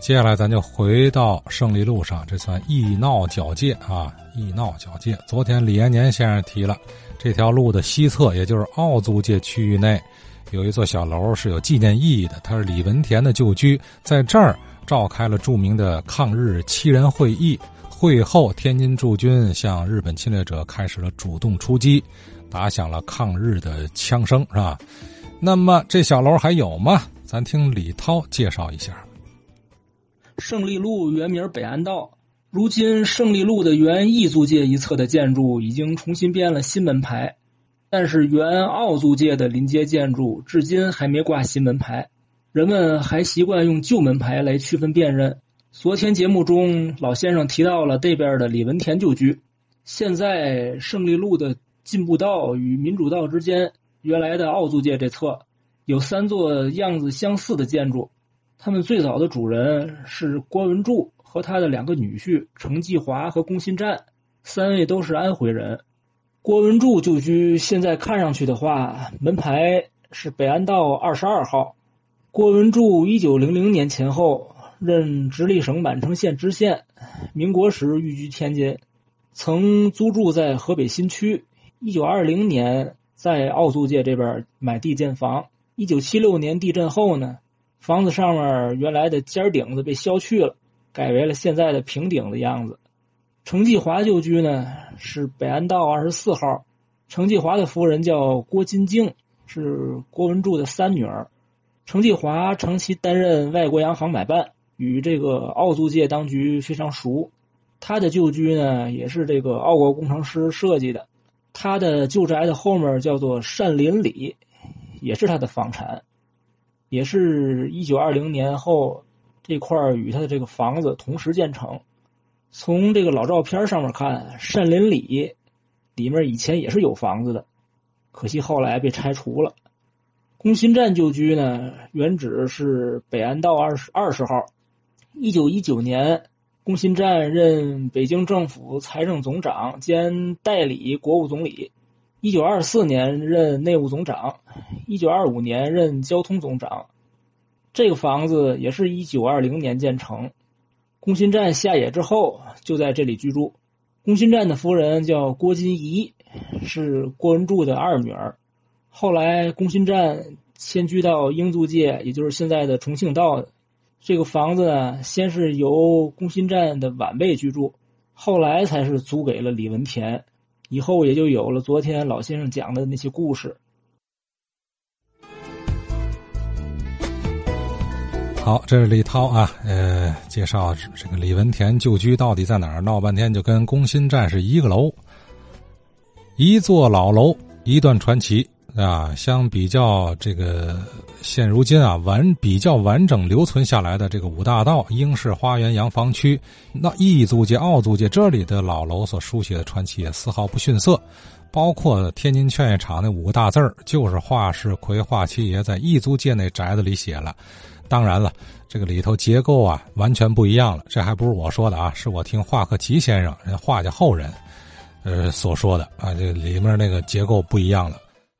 接下来咱就回到胜利路上，这算义闹交界啊，义闹交界。昨天李延年先生提了，这条路的西侧，也就是奥租界区域内，有一座小楼是有纪念意义的，它是李文田的旧居，在这儿召开了著名的抗日七人会议。会后，天津驻军向日本侵略者开始了主动出击，打响了抗日的枪声，是吧？那么这小楼还有吗？咱听李涛介绍一下。胜利路原名北安道，如今胜利路的原义租界一侧的建筑已经重新编了新门牌，但是原奥租界的临街建筑至今还没挂新门牌，人们还习惯用旧门牌来区分辨认。昨天节目中，老先生提到了这边的李文田旧居，现在胜利路的进步道与民主道之间，原来的奥租界这侧有三座样子相似的建筑。他们最早的主人是郭文柱和他的两个女婿程继华和龚新占，三位都是安徽人。郭文柱旧居现在看上去的话，门牌是北安道二十二号。郭文柱一九零零年前后任直隶省满城县知县，民国时寓居天津，曾租住在河北新区。一九二零年在奥租界这边买地建房。一九七六年地震后呢？房子上面原来的尖顶子被削去了，改为了现在的平顶的样子。程继华旧居呢是北安道二十四号，程继华的夫人叫郭金静，是郭文柱的三女儿。程继华长期担任外国洋行买办，与这个奥租界当局非常熟。他的旧居呢也是这个奥国工程师设计的，他的旧宅的后面叫做善林里，也是他的房产。也是一九二零年后，这块与他的这个房子同时建成。从这个老照片上面看，善林里里面以前也是有房子的，可惜后来被拆除了。工薪站旧居呢，原址是北安道二十二十号。一九一九年，工薪站任北京政府财政总长兼代理国务总理。一九二四年任内务总长，一九二五年任交通总长。这个房子也是一九二零年建成。龚新占下野之后，就在这里居住。龚新占的夫人叫郭金怡，是郭文柱的二女儿。后来，龚新占迁居到英租界，也就是现在的重庆道。这个房子呢，先是由龚新占的晚辈居住，后来才是租给了李文田。以后也就有了昨天老先生讲的那些故事。好，这是李涛啊，呃，介绍这个李文田旧居到底在哪儿？闹半天就跟工新站是一个楼，一座老楼，一段传奇。啊，相比较这个现如今啊完比较完整留存下来的这个五大道、英式花园洋房区，那义租界、奥租界这里的老楼所书写的传奇也丝毫不逊色。包括天津劝业场那五个大字儿，就是华世奎华七爷在义租界那宅子里写了。当然了，这个里头结构啊完全不一样了。这还不是我说的啊，是我听华克奇先生人画家后人，呃所说的啊，这里面那个结构不一样了。